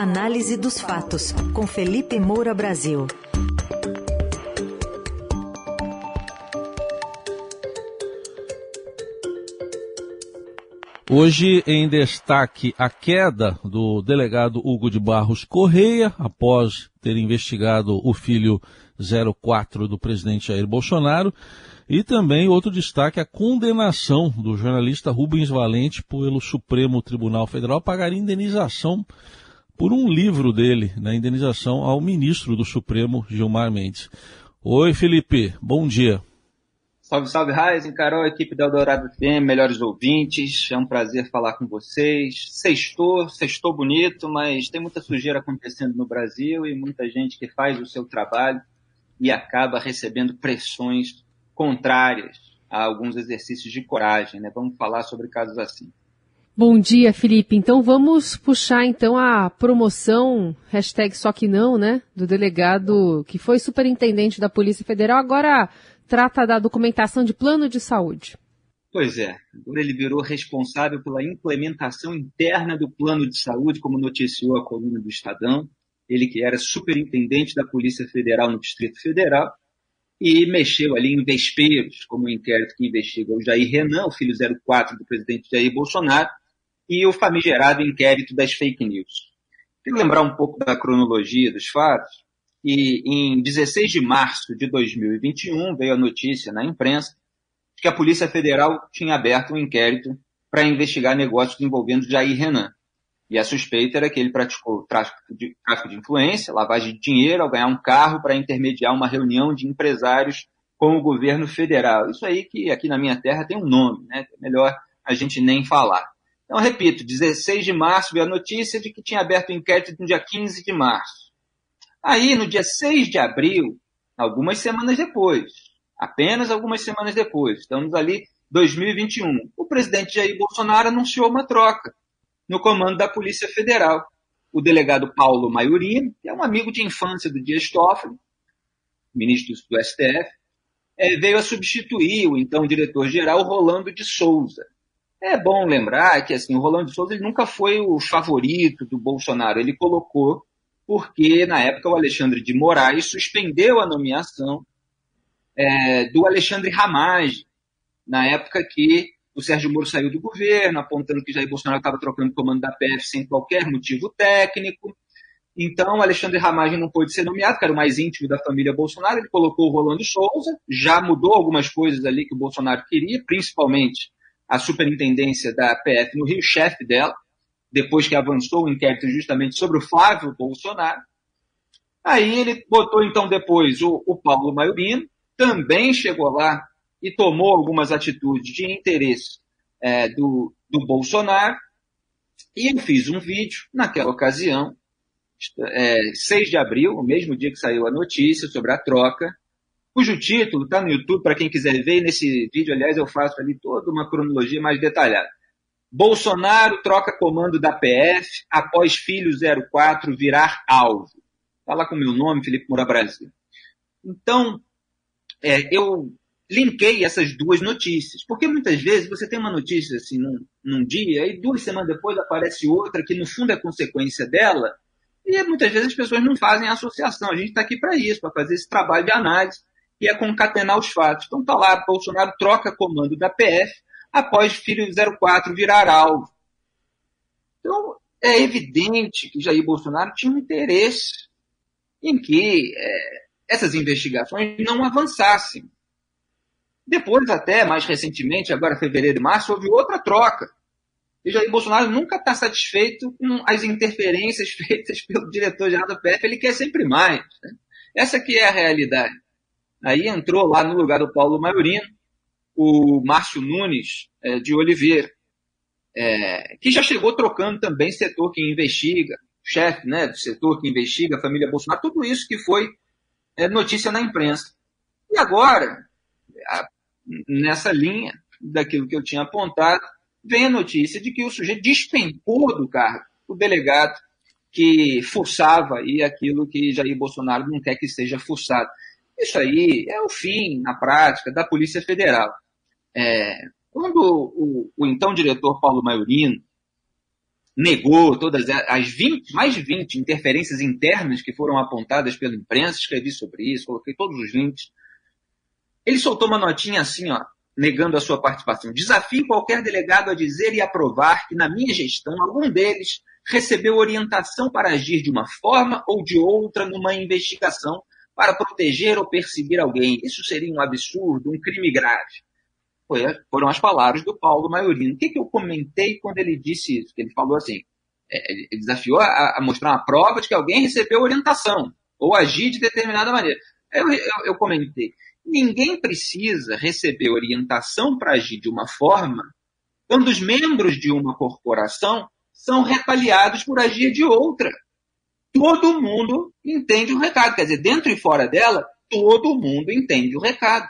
Análise dos fatos, com Felipe Moura Brasil. Hoje, em destaque, a queda do delegado Hugo de Barros Correia, após ter investigado o filho 04 do presidente Jair Bolsonaro. E também outro destaque, a condenação do jornalista Rubens Valente pelo Supremo Tribunal Federal a pagar indenização por um livro dele, na indenização ao ministro do Supremo, Gilmar Mendes. Oi, Felipe, bom dia. Salve, salve, Raizen, Carol, equipe da Eldorado FM, melhores ouvintes. É um prazer falar com vocês. Sextou, sextou bonito, mas tem muita sujeira acontecendo no Brasil e muita gente que faz o seu trabalho e acaba recebendo pressões contrárias a alguns exercícios de coragem, né? Vamos falar sobre casos assim. Bom dia, Felipe. Então vamos puxar então a promoção, hashtag só que não, né? Do delegado que foi superintendente da Polícia Federal, agora trata da documentação de plano de saúde. Pois é, agora ele virou responsável pela implementação interna do plano de saúde, como noticiou a coluna do Estadão. Ele que era superintendente da Polícia Federal no Distrito Federal e mexeu ali em vesperos, como o inquérito que investiga o Jair Renan, o filho 04 do presidente Jair Bolsonaro, e o famigerado inquérito das fake news. Quero lembrar um pouco da cronologia dos fatos, e em 16 de março de 2021 veio a notícia na imprensa de que a Polícia Federal tinha aberto um inquérito para investigar negócios envolvendo Jair Renan. E a suspeita era que ele praticou tráfico de, tráfico de influência, lavagem de dinheiro, ao ganhar um carro para intermediar uma reunião de empresários com o governo federal. Isso aí que aqui na minha terra tem um nome, né? É melhor a gente nem falar. Então, repito, 16 de março veio a notícia de que tinha aberto o um inquérito no dia 15 de março. Aí, no dia 6 de abril, algumas semanas depois, apenas algumas semanas depois, estamos ali 2021, o presidente Jair Bolsonaro anunciou uma troca no comando da Polícia Federal. O delegado Paulo Maiorino, que é um amigo de infância do Dias Toffoli, ministro do STF, é, veio a substituir o então diretor-geral Rolando de Souza. É bom lembrar que assim, o Rolando de Souza ele nunca foi o favorito do Bolsonaro. Ele colocou porque, na época, o Alexandre de Moraes suspendeu a nomeação é, do Alexandre Ramage, na época que o Sérgio Moro saiu do governo, apontando que Jair Bolsonaro estava trocando o comando da PF sem qualquer motivo técnico. Então, Alexandre Ramagem não pôde ser nomeado, que era o mais íntimo da família Bolsonaro. Ele colocou o Rolando Souza, já mudou algumas coisas ali que o Bolsonaro queria, principalmente a superintendência da PF no Rio, chefe dela, depois que avançou o inquérito justamente sobre o Flávio Bolsonaro. Aí ele botou então depois o, o Paulo Maiorino, também chegou lá e tomou algumas atitudes de interesse é, do, do Bolsonaro. E eu fiz um vídeo naquela ocasião, é, 6 de abril, o mesmo dia que saiu a notícia sobre a troca, cujo título está no YouTube para quem quiser ver. nesse vídeo, aliás, eu faço ali toda uma cronologia mais detalhada. Bolsonaro troca comando da PF após filho 04 virar alvo. Fala com o meu nome, Felipe Moura Brasil. Então, é, eu linkei essas duas notícias. Porque muitas vezes você tem uma notícia assim num, num dia e duas semanas depois aparece outra que no fundo é consequência dela. E muitas vezes as pessoas não fazem associação. A gente está aqui para isso, para fazer esse trabalho de análise e é concatenar os fatos. Então está lá, Bolsonaro troca comando da PF após filho 04 virar alvo. Então é evidente que Jair Bolsonaro tinha um interesse em que é, essas investigações não avançassem. Depois, até mais recentemente, agora fevereiro e março, houve outra troca. E Jair Bolsonaro nunca está satisfeito com as interferências feitas pelo diretor-geral da PF, ele quer sempre mais. Né? Essa que é a realidade. Aí entrou lá no lugar do Paulo Maiorino o Márcio Nunes é, de Oliveira, é, que já chegou trocando também setor que investiga, chefe né, do setor que investiga a família Bolsonaro, tudo isso que foi é, notícia na imprensa. E agora, nessa linha daquilo que eu tinha apontado, vem a notícia de que o sujeito despencou do cargo o delegado que forçava aí aquilo que Jair Bolsonaro não quer que seja forçado. Isso aí é o fim, na prática, da Polícia Federal. É, quando o, o, então diretor Paulo Maiorino, negou todas as 20, mais de 20 interferências internas que foram apontadas pela imprensa, escrevi sobre isso, coloquei todos os links. Ele soltou uma notinha assim, ó, negando a sua participação. Desafio qualquer delegado a dizer e aprovar que, na minha gestão, algum deles recebeu orientação para agir de uma forma ou de outra numa investigação para proteger ou perseguir alguém. Isso seria um absurdo, um crime grave. Foi, foram as palavras do Paulo Maiorino. O que, que eu comentei quando ele disse isso? Que ele falou assim, é, ele desafiou a, a, mostrar uma prova de que alguém recebeu orientação ou agir de determinada maneira. Eu, eu, eu comentei, ninguém precisa receber orientação para agir de uma forma quando os membros de uma corporação são retaliados por agir de outra. Todo mundo entende o recado. Quer dizer, dentro e fora dela, todo mundo entende o recado.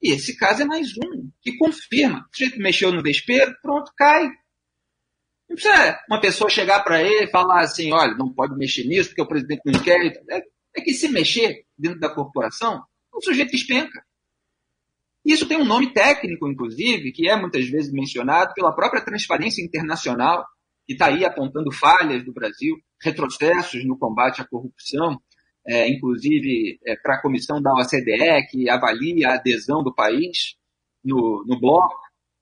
E esse caso é mais um, que confirma. O sujeito mexeu no vespeiro, pronto, cai. Não precisa uma pessoa chegar para ele e falar assim, olha, não pode mexer nisso porque o presidente não quer. É, é que se mexer dentro da corporação, o sujeito espenca. Isso tem um nome técnico, inclusive, que é muitas vezes mencionado pela própria Transparência Internacional, que está aí apontando falhas do Brasil, retrocessos no combate à corrupção, é, inclusive é, para a comissão da OCDE, que avalia a adesão do país no, no bloco,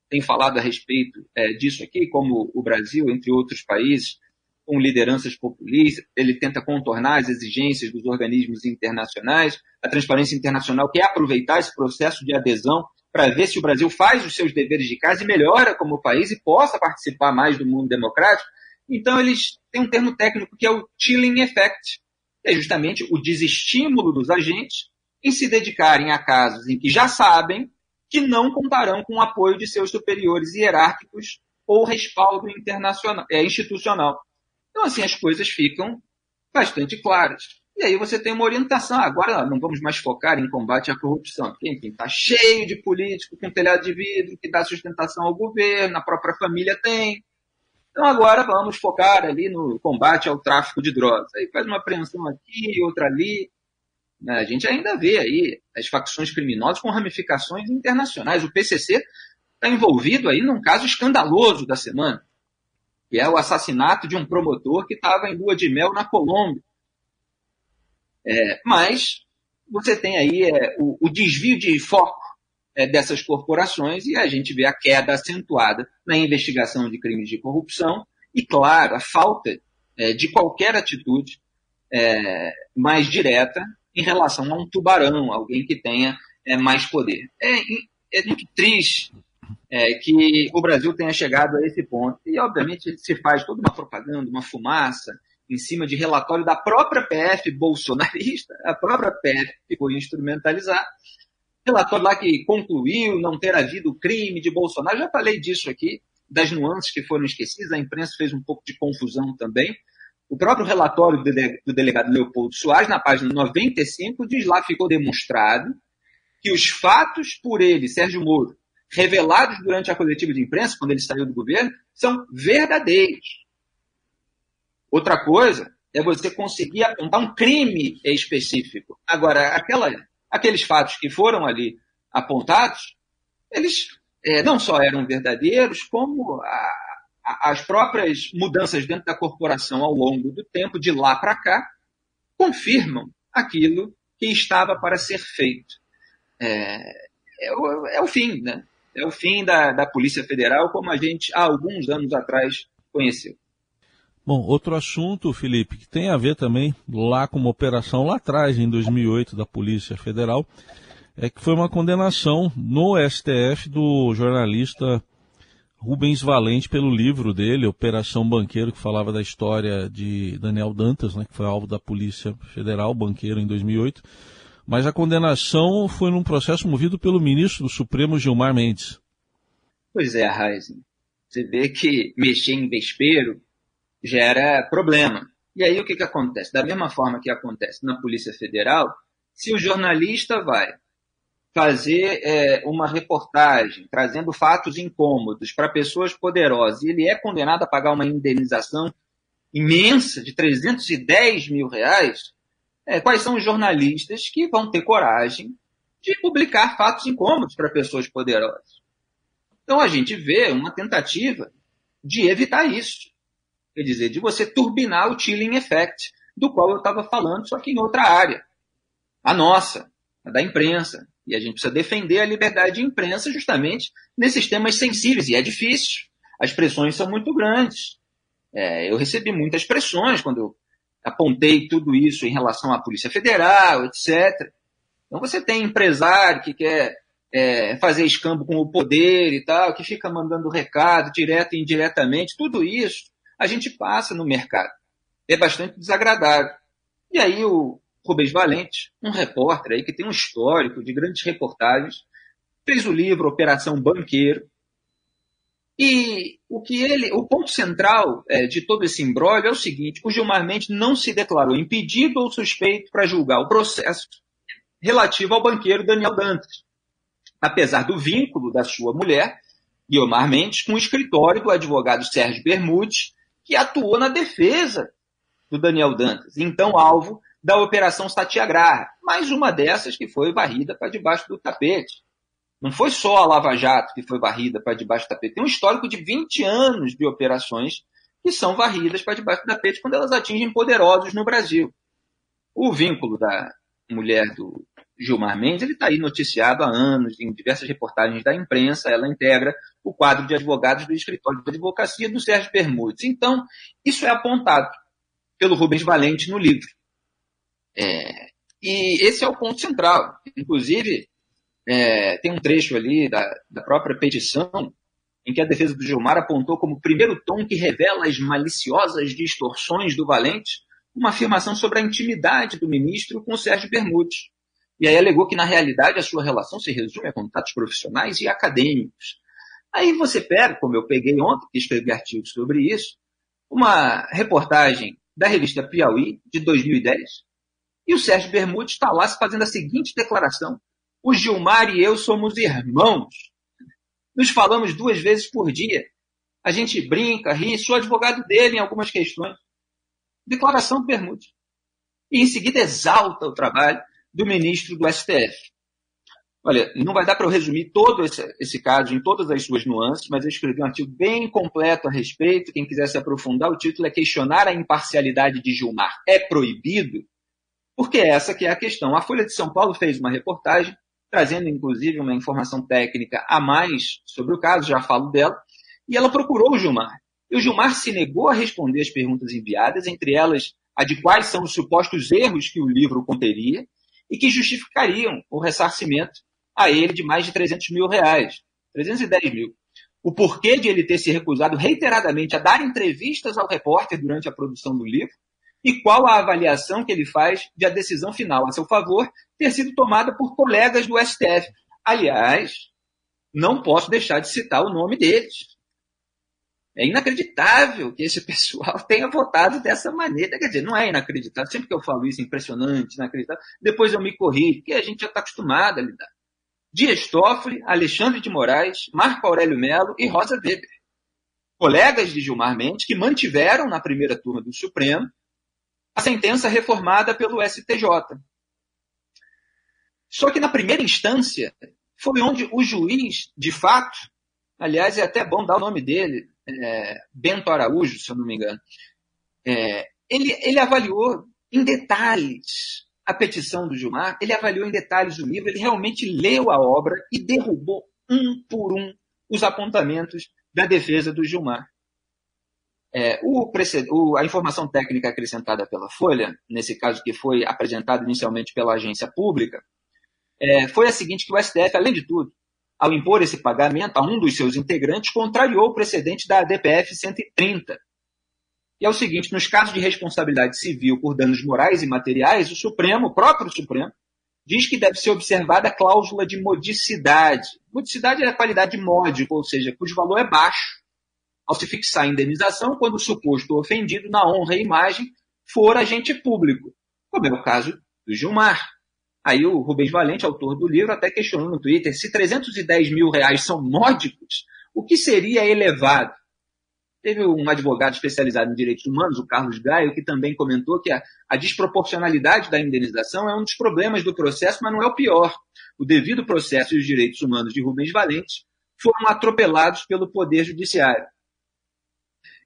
tem falado a respeito é, disso aqui, como o Brasil, entre outros países, com lideranças populistas, ele tenta contornar as exigências dos organismos internacionais. A Transparência Internacional quer aproveitar esse processo de adesão para ver se o Brasil faz os seus deveres de casa e melhora como país e possa participar mais do mundo democrático. Então, eles têm um termo técnico que é o chilling effect, é justamente o desestímulo dos agentes em se dedicarem a casos em que já sabem que não contarão com o apoio de seus superiores hierárquicos ou respaldo internacional, é, institucional. Então, assim, as coisas ficam bastante claras. E aí você tem uma orientação. Agora não vamos mais focar em combate à corrupção. Quem está cheio de político com telhado de vidro, que dá sustentação ao governo, a própria família tem. Então agora vamos focar ali no combate ao tráfico de drogas. Aí faz uma apreensão aqui, outra ali. Né? A gente ainda vê aí as facções criminosas com ramificações internacionais. O PCC está envolvido aí num caso escandaloso da semana que é o assassinato de um promotor que estava em lua de mel na Colômbia. É, mas você tem aí é, o, o, desvio de foco é, dessas corporações e a gente vê a queda acentuada na investigação de crimes de corrupção e, claro, a falta é, de qualquer atitude é, mais direta em relação a um tubarão, alguém que tenha é, mais poder. É, é muito triste é, que o Brasil tenha chegado a esse ponto. E, obviamente, se faz toda uma propaganda, uma fumaça, em cima de relatório da própria PF bolsonarista, a própria PF ficou instrumentalizada. Relatório lá que concluiu não ter havido crime de Bolsonaro. Já falei disso aqui, das nuances que foram esquecidas, a imprensa fez um pouco de confusão também. O próprio relatório do delegado Leopoldo Soares, na página 95, diz lá ficou demonstrado que os fatos por ele, Sérgio Moro, revelados durante a coletiva de imprensa, quando ele saiu do governo, são verdadeiros. Outra coisa é você conseguir apontar um crime específico. Agora, aquela, aqueles fatos que foram ali apontados, eles é, não só eram verdadeiros, como a, a, as próprias mudanças dentro da corporação ao longo do tempo, de lá para cá, confirmam aquilo que estava para ser feito. É, é, o, é o fim, né? é o fim da, da Polícia Federal como a gente há alguns anos atrás conheceu. Bom, outro assunto, Felipe, que tem a ver também lá com uma operação lá atrás, em 2008, da Polícia Federal, é que foi uma condenação no STF do jornalista Rubens Valente pelo livro dele, Operação Banqueiro, que falava da história de Daniel Dantas, né, que foi alvo da Polícia Federal, banqueiro, em 2008 mas a condenação foi num processo movido pelo ministro do Supremo Gilmar Mendes. Pois é, Raizen. Você vê que mexer em vespeiro gera problema. E aí o que, que acontece? Da mesma forma que acontece na Polícia Federal, se o jornalista vai fazer é, uma reportagem trazendo fatos incômodos para pessoas poderosas e ele é condenado a pagar uma indenização imensa de 310 mil reais, é, quais são os jornalistas que vão ter coragem de publicar fatos incômodos para pessoas poderosas. Então a gente vê uma tentativa de evitar isso. Quer dizer, de você turbinar o chilling effect, do qual eu estava falando, só que em outra área. A nossa, a da imprensa. E a gente precisa defender a liberdade de imprensa justamente nesses temas sensíveis. E é difícil. As pressões são muito grandes. É, eu recebi muitas pressões quando eu apontei tudo isso em relação à Polícia Federal, etc. Então você tem empresário que quer é, fazer escambo com o poder e tal, que fica mandando recado direto e indiretamente, tudo isso a gente passa no mercado. É bastante desagradável. E aí o Rubens Valente, um repórter aí que tem um histórico de grandes reportagens, fez o livro Operação Banqueiro. E o que ele, o ponto central é, de todo esse embrólio é o seguinte: o Gilmar Mendes não se declarou impedido ou suspeito para julgar o processo relativo ao banqueiro Daniel Dantas apesar do vínculo da sua mulher, Guiomar Mendes, com o escritório do advogado Sérgio Bermudes, que atuou na defesa do Daniel Dantas, então alvo da Operação Satyagraha, mais uma dessas que foi varrida para debaixo do tapete. Não foi só a Lava Jato que foi varrida para debaixo do tapete, tem um histórico de 20 anos de operações que são varridas para debaixo do tapete quando elas atingem poderosos no Brasil. O vínculo da mulher do Gilmar Mendes, ele está aí noticiado há anos, em diversas reportagens da imprensa, ela integra o quadro de advogados do escritório de advocacia do Sérgio Bermudes. Então, isso é apontado pelo Rubens Valente no livro. É, e esse é o ponto central. Inclusive, é, tem um trecho ali da, da própria petição em que a defesa do Gilmar apontou como primeiro tom que revela as maliciosas distorções do Valente uma afirmação sobre a intimidade do ministro com o Sérgio Bermudes e aí alegou que, na realidade, a sua relação se resume a contatos profissionais e acadêmicos. Aí você pega, como eu peguei ontem, que escrevi artigos sobre isso, uma reportagem da revista Piauí, de 2010, e o Sérgio Bermudes está lá fazendo a seguinte declaração: O Gilmar e eu somos irmãos. Nos falamos duas vezes por dia. A gente brinca, ri, sou advogado dele em algumas questões. Declaração do Bermudes. E em seguida exalta o trabalho do ministro do STF. Olha, não vai dar para eu resumir todo esse, esse, caso em todas as suas nuances, mas eu escrevi um artigo bem completo a respeito. Quem quiser se aprofundar, o título é Questionar a imparcialidade de Gilmar é proibido? Porque essa que é a questão. A Folha de São Paulo fez uma reportagem, trazendo inclusive uma informação técnica a mais sobre o caso, já falo dela, e ela procurou o Gilmar. E o Gilmar se negou a responder as perguntas enviadas, entre elas a de quais são os supostos erros que o livro conteria, e que justificariam o ressarcimento a ele de mais de 300 mil reais, 310 mil. O porquê de ele ter se recusado reiteradamente a dar entrevistas ao repórter durante a produção do livro e qual a avaliação que ele faz de a decisão final a seu favor ter sido tomada por colegas do STF. Aliás, não posso deixar de citar o nome deles. É inacreditável que esse pessoal tenha votado dessa maneira. Quer dizer, não é inacreditável. Sempre que eu falo isso, é impressionante, inacreditável. Depois eu me corri, porque a gente já está acostumado a lidar. Dias Toffoli, Alexandre de Moraes, Marco Aurélio Melo e Rosa Weber. Colegas de Gilmar Mendes que mantiveram na primeira turma do Supremo a sentença reformada pelo STJ. Só que na primeira instância foi onde o juiz, de fato, aliás, é até bom dar o nome dele, é, Bento Araújo, se eu não me engano, é, ele, ele avaliou em detalhes a petição do Gilmar, ele avaliou em detalhes o livro, ele realmente leu a obra e derrubou um por um os apontamentos da defesa do Gilmar. É, o, o, a informação técnica acrescentada pela Folha, nesse caso que foi apresentada inicialmente pela agência pública, é, foi a seguinte: que o STF, além de tudo, ao impor esse pagamento a um dos seus integrantes, contrariou o precedente da DPF 130. E é o seguinte: nos casos de responsabilidade civil por danos morais e materiais, o Supremo, o próprio Supremo, diz que deve ser observada a cláusula de modicidade. Modicidade é a qualidade módica, ou seja, cujo valor é baixo, ao se fixar a indenização quando o suposto ofendido na honra e imagem for agente público, como é o caso do Gilmar. Aí o Rubens Valente, autor do livro, até questionou no Twitter se 310 mil reais são módicos, o que seria elevado? Teve um advogado especializado em direitos humanos, o Carlos Gaio, que também comentou que a, a, desproporcionalidade da indenização é um dos problemas do processo, mas não é o pior. O devido processo e os direitos humanos de Rubens Valente foram atropelados pelo Poder Judiciário.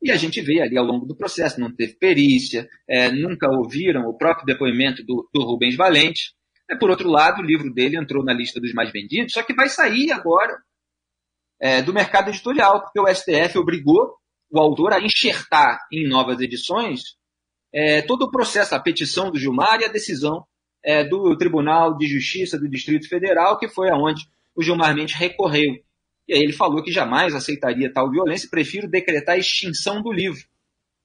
E a gente vê ali ao longo do processo, não teve perícia, é, nunca ouviram o próprio depoimento do, do Rubens Valente. É, por outro lado, o livro dele entrou na lista dos mais vendidos, só que vai sair agora é, do mercado editorial, porque o STF obrigou o autor a enxertar em novas edições é, todo o processo, a petição do Gilmar e a decisão é, do Tribunal de Justiça do Distrito Federal, que foi aonde o Gilmar Mendes recorreu. E aí ele falou que jamais aceitaria tal violência prefiro decretar a extinção do livro.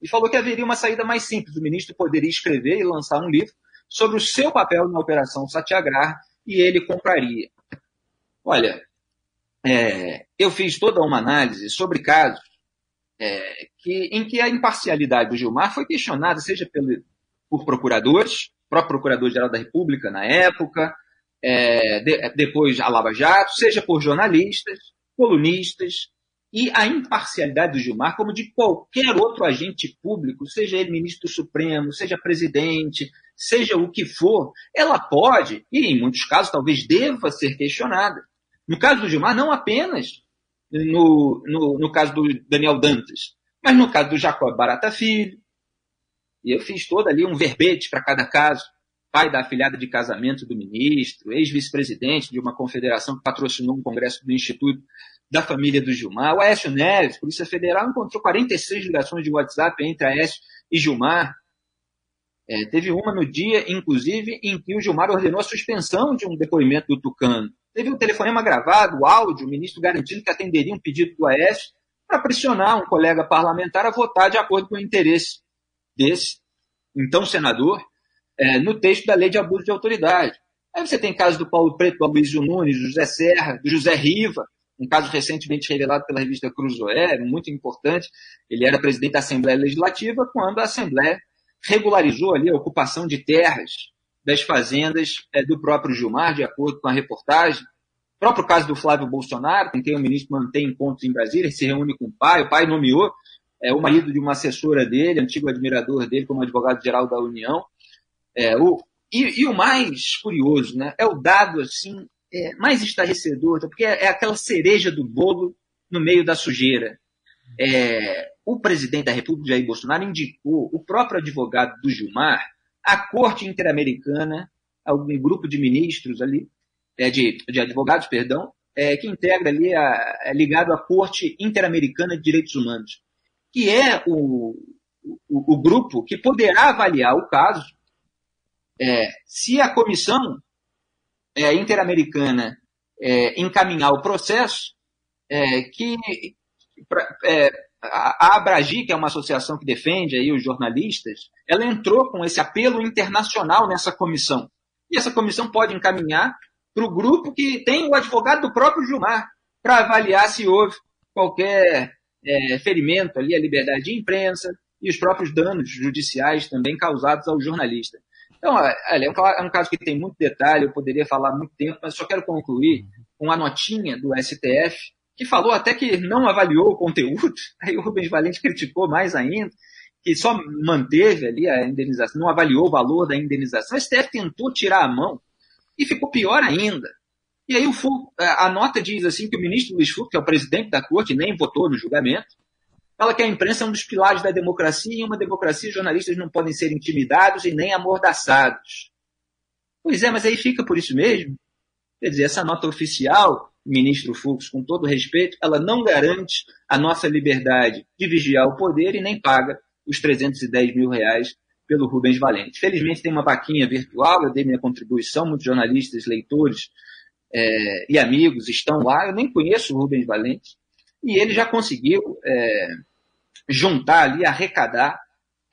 E falou que haveria uma saída mais simples. O ministro poderia escrever e lançar um livro sobre o seu papel na Operação Satyagraha e ele compraria. Olha, é, eu fiz toda uma análise sobre casos é, que, em que a imparcialidade do Gilmar foi questionada, seja pelo, por procuradores, próprio Procurador-Geral da República na época, é, de, depois a Lava Jato, seja por jornalistas, colunistas, e a imparcialidade do Gilmar, como de qualquer outro agente público, seja ele ministro Supremo, seja presidente, seja o que for, ela pode, e em muitos casos talvez deva ser questionada. No caso do Gilmar, não apenas no, no, no caso do Daniel Dantas, mas no caso do Jacob Barata Filho. E eu fiz todo ali um verbete para cada caso. Pai da afilhada de casamento do ministro, ex-vice-presidente de uma confederação que patrocinou um congresso do Instituto da família do Gilmar. O Aécio Neves, Polícia Federal, encontrou 46 ligações de WhatsApp entre Aécio e Gilmar. É, teve uma no dia, inclusive, em que o Gilmar ordenou a suspensão de um depoimento do Tucano. Teve um telefonema gravado, áudio, o ministro garantindo que atenderia um pedido do Aécio para pressionar um colega parlamentar a votar de acordo com o interesse desse, então senador, é, no texto da lei de abuso de autoridade. Aí você tem casos do Paulo Preto, do Aloysio Nunes, do José Serra, do José Riva, um caso recentemente revelado pela revista Cruzoé, muito importante. Ele era presidente da Assembleia Legislativa quando a Assembleia regularizou ali a ocupação de terras das fazendas é, do próprio Gilmar, de acordo com a reportagem. O próprio caso do Flávio Bolsonaro, com quem o ministro mantém encontros em Brasília, ele se reúne com o pai, o pai nomeou é, o marido de uma assessora dele, antigo admirador dele, como advogado-geral da União. É, o, e, e, o mais curioso, né, é o dado assim é, mais estarrecedor, porque é, é, aquela cereja do bolo no meio da sujeira. O presidente da República, Jair Bolsonaro, indicou o próprio advogado do Gilmar à Corte Interamericana, algum grupo de ministros ali, é, de, de advogados, perdão, é, que integra ali, a, é ligado à Corte Interamericana de Direitos Humanos, que é o, o, o grupo que poderá avaliar o caso é, se a comissão é, interamericana é, encaminhar o processo, que pra, a Abragi, que é uma associação que defende aí os jornalistas, ela entrou com esse apelo internacional nessa comissão. E essa comissão pode encaminhar para o grupo que tem o advogado do próprio Gilmar, para avaliar se houve qualquer é, ferimento ali à liberdade de imprensa e os próprios danos judiciais também causados ao jornalista. Então, olha, é um caso que tem muito detalhe, eu poderia falar muito tempo, mas só quero concluir com a notinha do STF que falou até que não avaliou o conteúdo, aí o Rubens Valente criticou mais ainda, que só manteve ali a indenização, não avaliou o valor da indenização. O STF tentou tirar a mão e ficou pior ainda. E aí o Fux, a nota diz assim que o ministro Luiz Fux, que é o presidente da corte, nem votou no julgamento, fala que a imprensa é um dos pilares da democracia e em uma democracia os jornalistas não podem ser intimidados e nem amordaçados. Pois é, mas aí fica por isso mesmo. Quer dizer, essa nota oficial ministro Fux, com todo respeito, ela não garante a nossa liberdade de vigiar o poder e nem paga os 310 mil reais pelo Rubens Valente. Felizmente tem uma vaquinha virtual, eu dei minha contribuição, muitos jornalistas, leitores é, e amigos estão lá, eu nem conheço o Rubens Valente, e ele já conseguiu é, juntar ali, arrecadar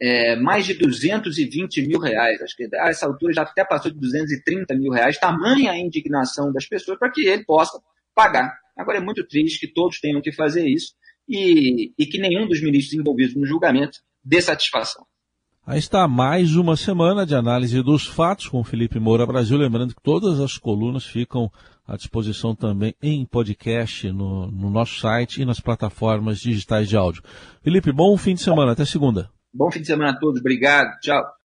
é, mais de 220 mil reais. Acho que a essa altura já até passou de 230 mil reais, tamanha a indignação das pessoas para que ele possa pagar. Agora é muito triste que todos tenham que fazer isso e, e que nenhum dos ministros envolvidos no julgamento dê satisfação. Aí está mais uma semana de análise dos fatos com Felipe Moura Brasil. Lembrando que todas as colunas ficam à disposição também em podcast no, no nosso site e nas plataformas digitais de áudio. Felipe, bom fim de semana. Até segunda. Bom fim de semana a todos. Obrigado. Tchau.